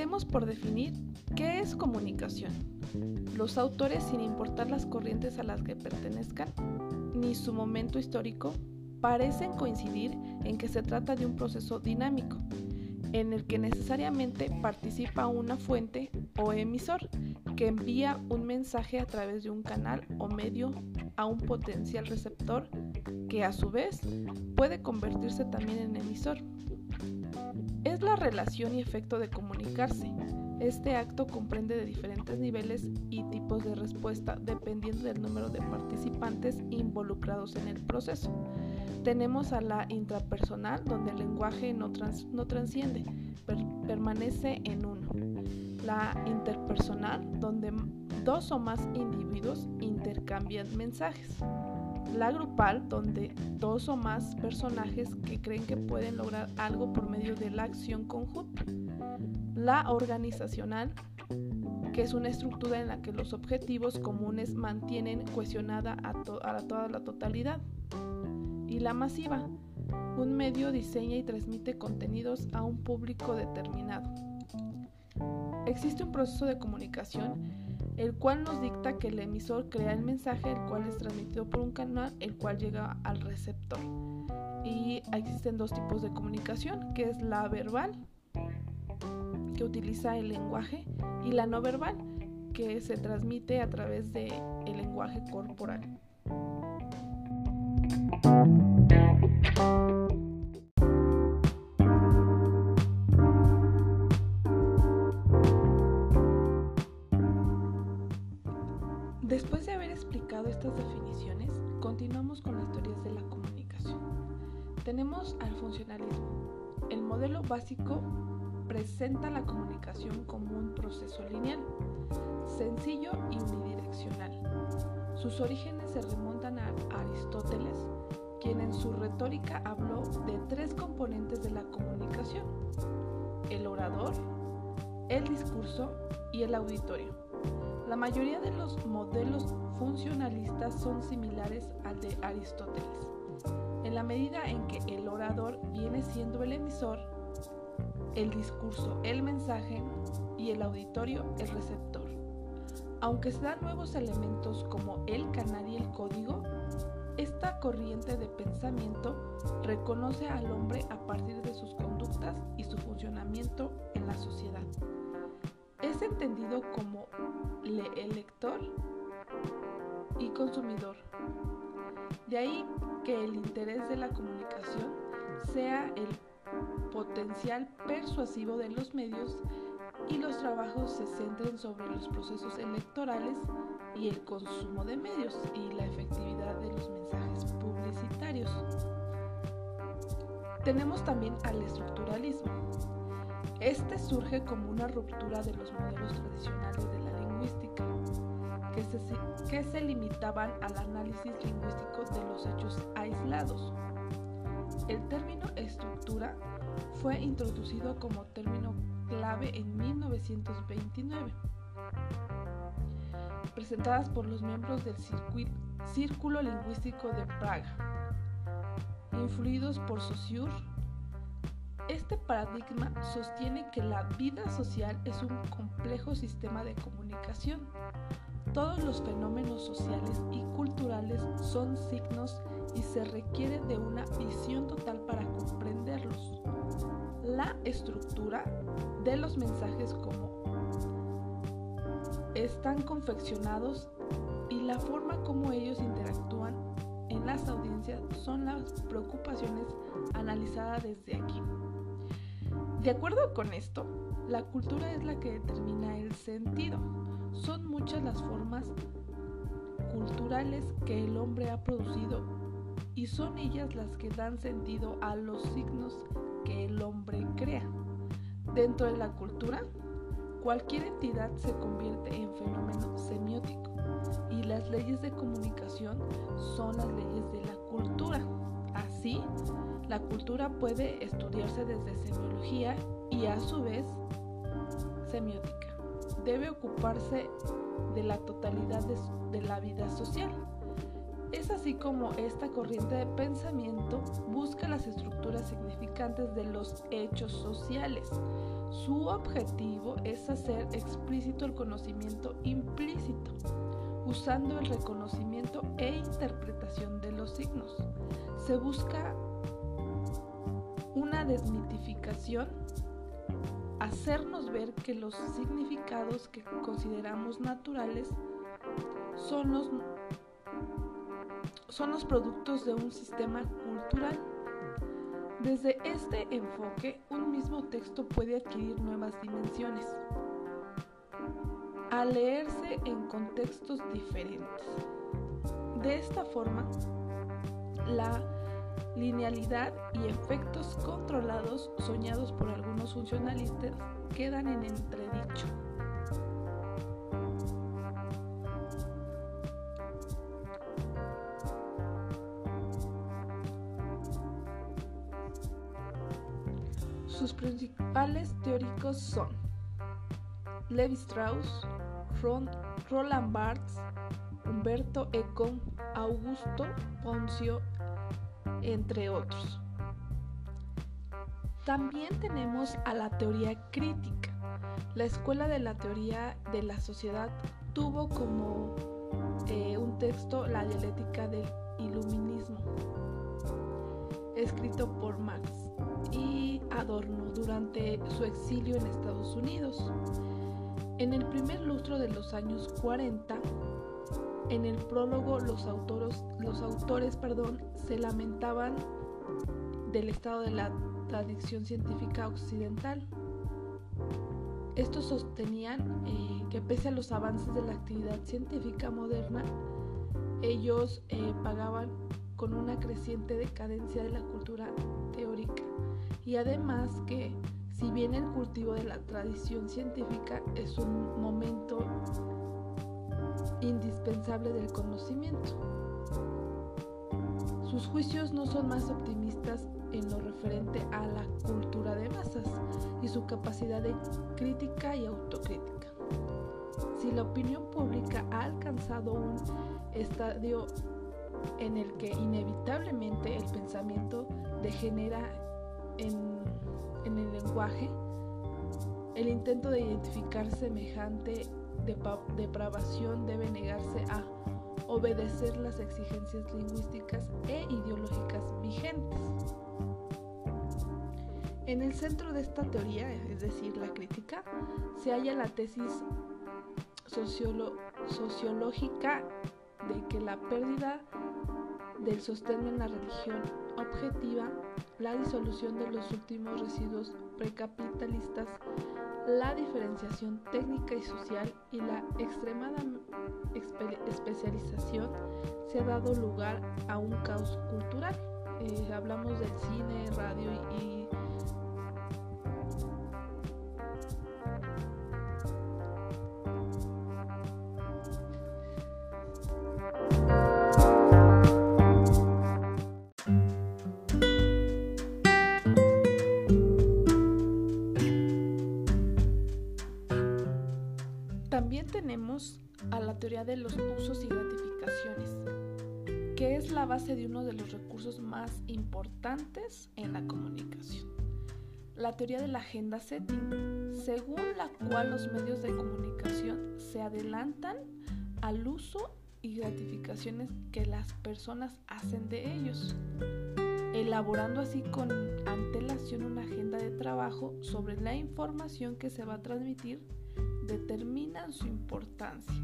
Comenzaremos por definir qué es comunicación. Los autores, sin importar las corrientes a las que pertenezcan, ni su momento histórico, parecen coincidir en que se trata de un proceso dinámico, en el que necesariamente participa una fuente o emisor que envía un mensaje a través de un canal o medio a un potencial receptor que a su vez puede convertirse también en emisor. Es la relación y efecto de comunicarse. Este acto comprende de diferentes niveles y tipos de respuesta dependiendo del número de participantes involucrados en el proceso. Tenemos a la intrapersonal, donde el lenguaje no, no transciende, permanece en uno. La interpersonal, donde dos o más individuos intercambian mensajes. La grupal, donde dos o más personajes que creen que pueden lograr algo por medio de la acción conjunta. La organizacional, que es una estructura en la que los objetivos comunes mantienen cohesionada a, a toda la totalidad y la masiva. Un medio diseña y transmite contenidos a un público determinado. Existe un proceso de comunicación el cual nos dicta que el emisor crea el mensaje, el cual es transmitido por un canal, el cual llega al receptor. Y existen dos tipos de comunicación, que es la verbal, que utiliza el lenguaje, y la no verbal, que se transmite a través del el lenguaje corporal. Básico presenta la comunicación como un proceso lineal, sencillo y unidireccional. Sus orígenes se remontan a Aristóteles, quien en su retórica habló de tres componentes de la comunicación, el orador, el discurso y el auditorio. La mayoría de los modelos funcionalistas son similares al de Aristóteles, en la medida en que el orador viene siendo el emisor, el discurso el mensaje y el auditorio el receptor. Aunque se dan nuevos elementos como el canal y el código, esta corriente de pensamiento reconoce al hombre a partir de sus conductas y su funcionamiento en la sociedad. Es entendido como elector y consumidor. De ahí que el interés de la comunicación sea el potencial persuasivo de los medios y los trabajos se centren sobre los procesos electorales y el consumo de medios y la efectividad de los mensajes publicitarios. Tenemos también al estructuralismo. Este surge como una ruptura de los modelos tradicionales de la lingüística, que se, que se limitaban al análisis lingüístico de los hechos aislados. Fue introducido como término clave en 1929 presentadas por los miembros del Círculo Lingüístico de Praga, influidos por Saussure. Este paradigma sostiene que la vida social es un complejo sistema de comunicación. Todos los fenómenos sociales y culturales son signos y se requiere de una visión total para comprenderlos. La estructura de los mensajes como están confeccionados y la forma como ellos interactúan en las audiencias son las preocupaciones analizadas desde aquí. De acuerdo con esto, la cultura es la que determina el sentido. Son muchas las formas culturales que el hombre ha producido y son ellas las que dan sentido a los signos que el hombre crea. Dentro de la cultura Cualquier entidad se convierte en fenómeno semiótico y las leyes de comunicación son las leyes de la cultura. Así, la cultura puede estudiarse desde semiología y a su vez semiótica. Debe ocuparse de la totalidad de, la vida social. Es así como esta corriente de pensamiento busca las estructuras significantes de los hechos sociales. Su objetivo es hacer explícito el conocimiento implícito, usando el reconocimiento e interpretación de los signos. Se busca una desmitificación, hacernos ver que los significados que consideramos naturales son los son los productos de un sistema cultural. Desde este enfoque, un mismo texto puede adquirir nuevas dimensiones al leerse en contextos diferentes. De esta forma, la linealidad y efectos controlados soñados por algunos funcionalistas quedan en entredicho. Principales teóricos son Levi Strauss, Roland Barthes, Humberto Eco, Augusto Poncio, entre otros. También tenemos a la teoría crítica. La escuela de la teoría de la sociedad tuvo como eh, un texto la dialéctica del iluminismo, escrito por Marx y Adorno durante su exilio en Estados Unidos. En el primer lustro de los años 40, en el prólogo los autores, se lamentaban del estado de la tradición científica occidental. Estos sostenían eh, que pese a los avances de la actividad científica moderna, ellos eh, pagaban con una creciente decadencia de la cultura teórica y además que si bien el cultivo de la tradición científica es un momento indispensable del conocimiento, sus juicios no son más optimistas en lo referente a la cultura de masas y su capacidad de crítica y autocrítica. Si la opinión pública ha alcanzado un estadio en el que inevitablemente el pensamiento degenera en, el lenguaje, el intento de identificar semejante depravación debe negarse a obedecer las exigencias lingüísticas e ideológicas vigentes. En el centro de esta teoría, es decir, la crítica, se halla la tesis sociológica de que la pérdida del sostén en la religión objetiva, la disolución de los últimos residuos precapitalistas, la diferenciación técnica y social y la extremada especialización se ha dado lugar a un caos cultural. Eh, hablamos del cine, radio y que es la base de uno de los recursos más importantes en la comunicación. La teoría de la agenda setting, según la cual los medios de comunicación se adelantan al uso y gratificaciones que las personas hacen de ellos, elaborando así con antelación una agenda de trabajo sobre la información que se va a transmitir determinan su importancia.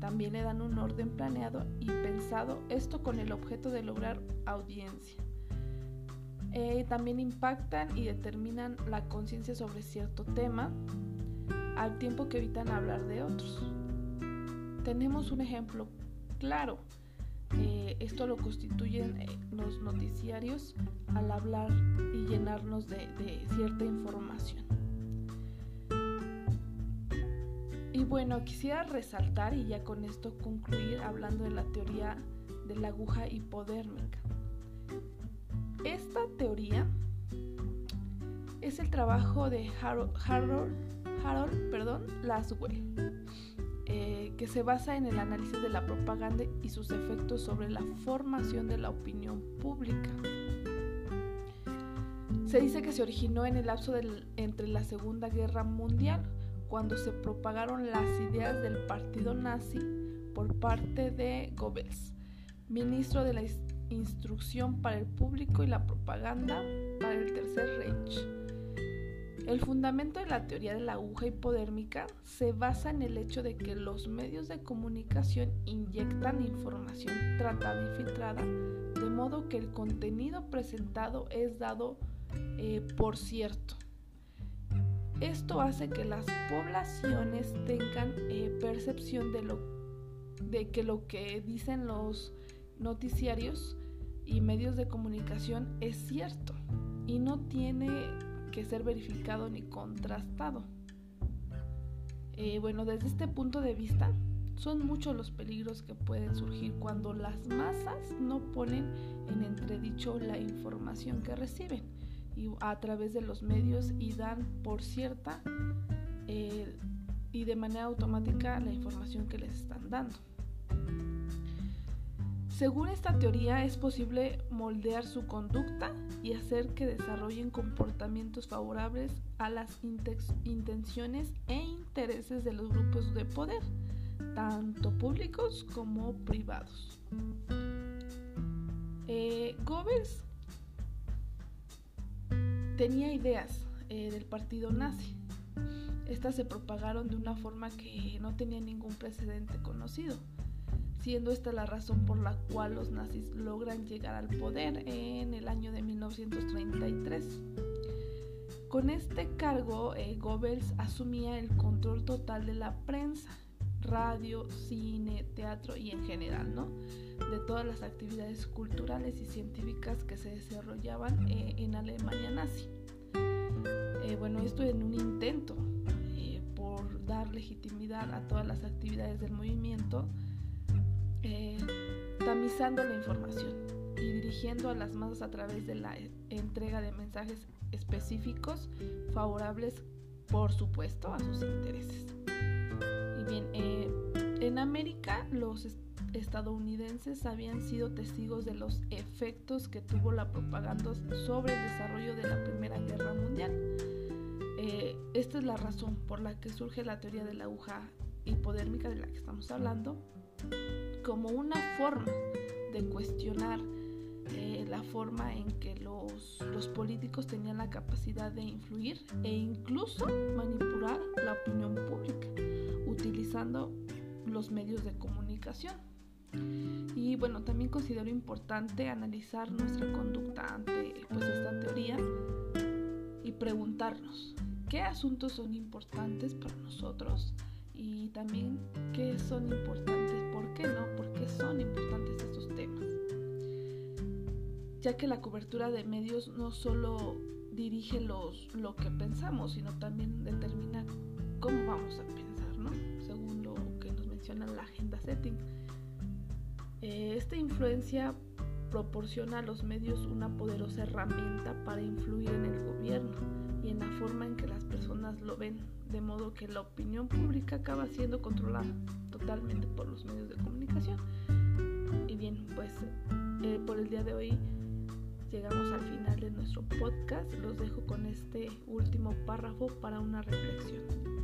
También le dan un orden planeado y pensado, esto con el objeto de lograr audiencia. Eh, también impactan y determinan la conciencia sobre cierto tema, al tiempo que evitan hablar de otros. Tenemos un ejemplo claro. Eh, esto lo constituyen eh, los noticiarios al hablar y llenarnos de cierta información. Y bueno, quisiera resaltar y ya con esto concluir hablando de la teoría de la aguja hipodérmica. Esta teoría es el trabajo de Harold, Harold, perdón, Laswell. eh, que se basa en el análisis de la propaganda y sus efectos sobre la formación de la opinión pública. Se dice que se originó en el lapso entre la Segunda Guerra Mundial, cuando se propagaron las ideas del partido nazi por parte de Goebbels, ministro de la Instrucción para el Público y la Propaganda para el Tercer Reich. El fundamento de la teoría de la aguja hipodérmica se basa en el hecho de que los medios de comunicación inyectan información tratada y filtrada, de modo que el contenido presentado es dado eh, por cierto. Esto hace que las poblaciones tengan eh, percepción de, lo, de que lo que dicen los noticiarios y medios de comunicación es cierto y no tiene que ser verificado ni contrastado. Eh, bueno, desde este punto de vista, son muchos los peligros que pueden surgir cuando las masas no ponen en entredicho la información que reciben y a través de los medios y dan por cierta eh, y de manera automática la información que les están dando. Según esta teoría es posible moldear su conducta y hacer que desarrollen comportamientos favorables a las intenciones e intereses de los grupos de poder, tanto públicos como privados. Eh, Goebbels tenía ideas eh, del partido nazi. Estas se propagaron de una forma que no tenía ningún precedente conocido siendo esta la razón por la cual los nazis logran llegar al poder en el año de 1933. Con este cargo, eh, Goebbels asumía el control total de la prensa, radio, cine, teatro y en general, ¿no? De todas las actividades culturales y científicas que se desarrollaban eh, en Alemania nazi. Eh, bueno, esto en un intento por dar legitimidad a todas las actividades del movimiento, eh, tamizando la información y dirigiendo a las masas a través de la entrega de mensajes específicos favorables, por supuesto, a sus intereses. Y bien, eh, en América los estadounidenses habían sido testigos de los efectos que tuvo la propaganda sobre el desarrollo de la Primera Guerra Mundial. Eh, esta es la razón por la que surge la teoría de la aguja hipodérmica de la que estamos hablando como una forma de cuestionar eh, la forma en que los, los, políticos tenían la capacidad de influir e incluso manipular la opinión pública utilizando los medios de comunicación. Y bueno, también considero importante analizar nuestra conducta ante pues, esta teoría y preguntarnos qué asuntos son importantes para nosotros y también qué son importantes, por qué no, por qué son importantes estos temas. Ya que la cobertura de medios no solo dirige los, lo que pensamos, sino también determina cómo vamos a pensar, ¿no? Según lo que nos menciona la agenda setting. Eh, esta influencia proporciona a los medios una poderosa herramienta para influir en el gobierno y en la forma en que las personas lo ven, de modo que la opinión pública acaba siendo controlada totalmente por los medios de comunicación. Y bien, pues eh, por el día de hoy llegamos al final de nuestro podcast. Los dejo con este último párrafo para una reflexión.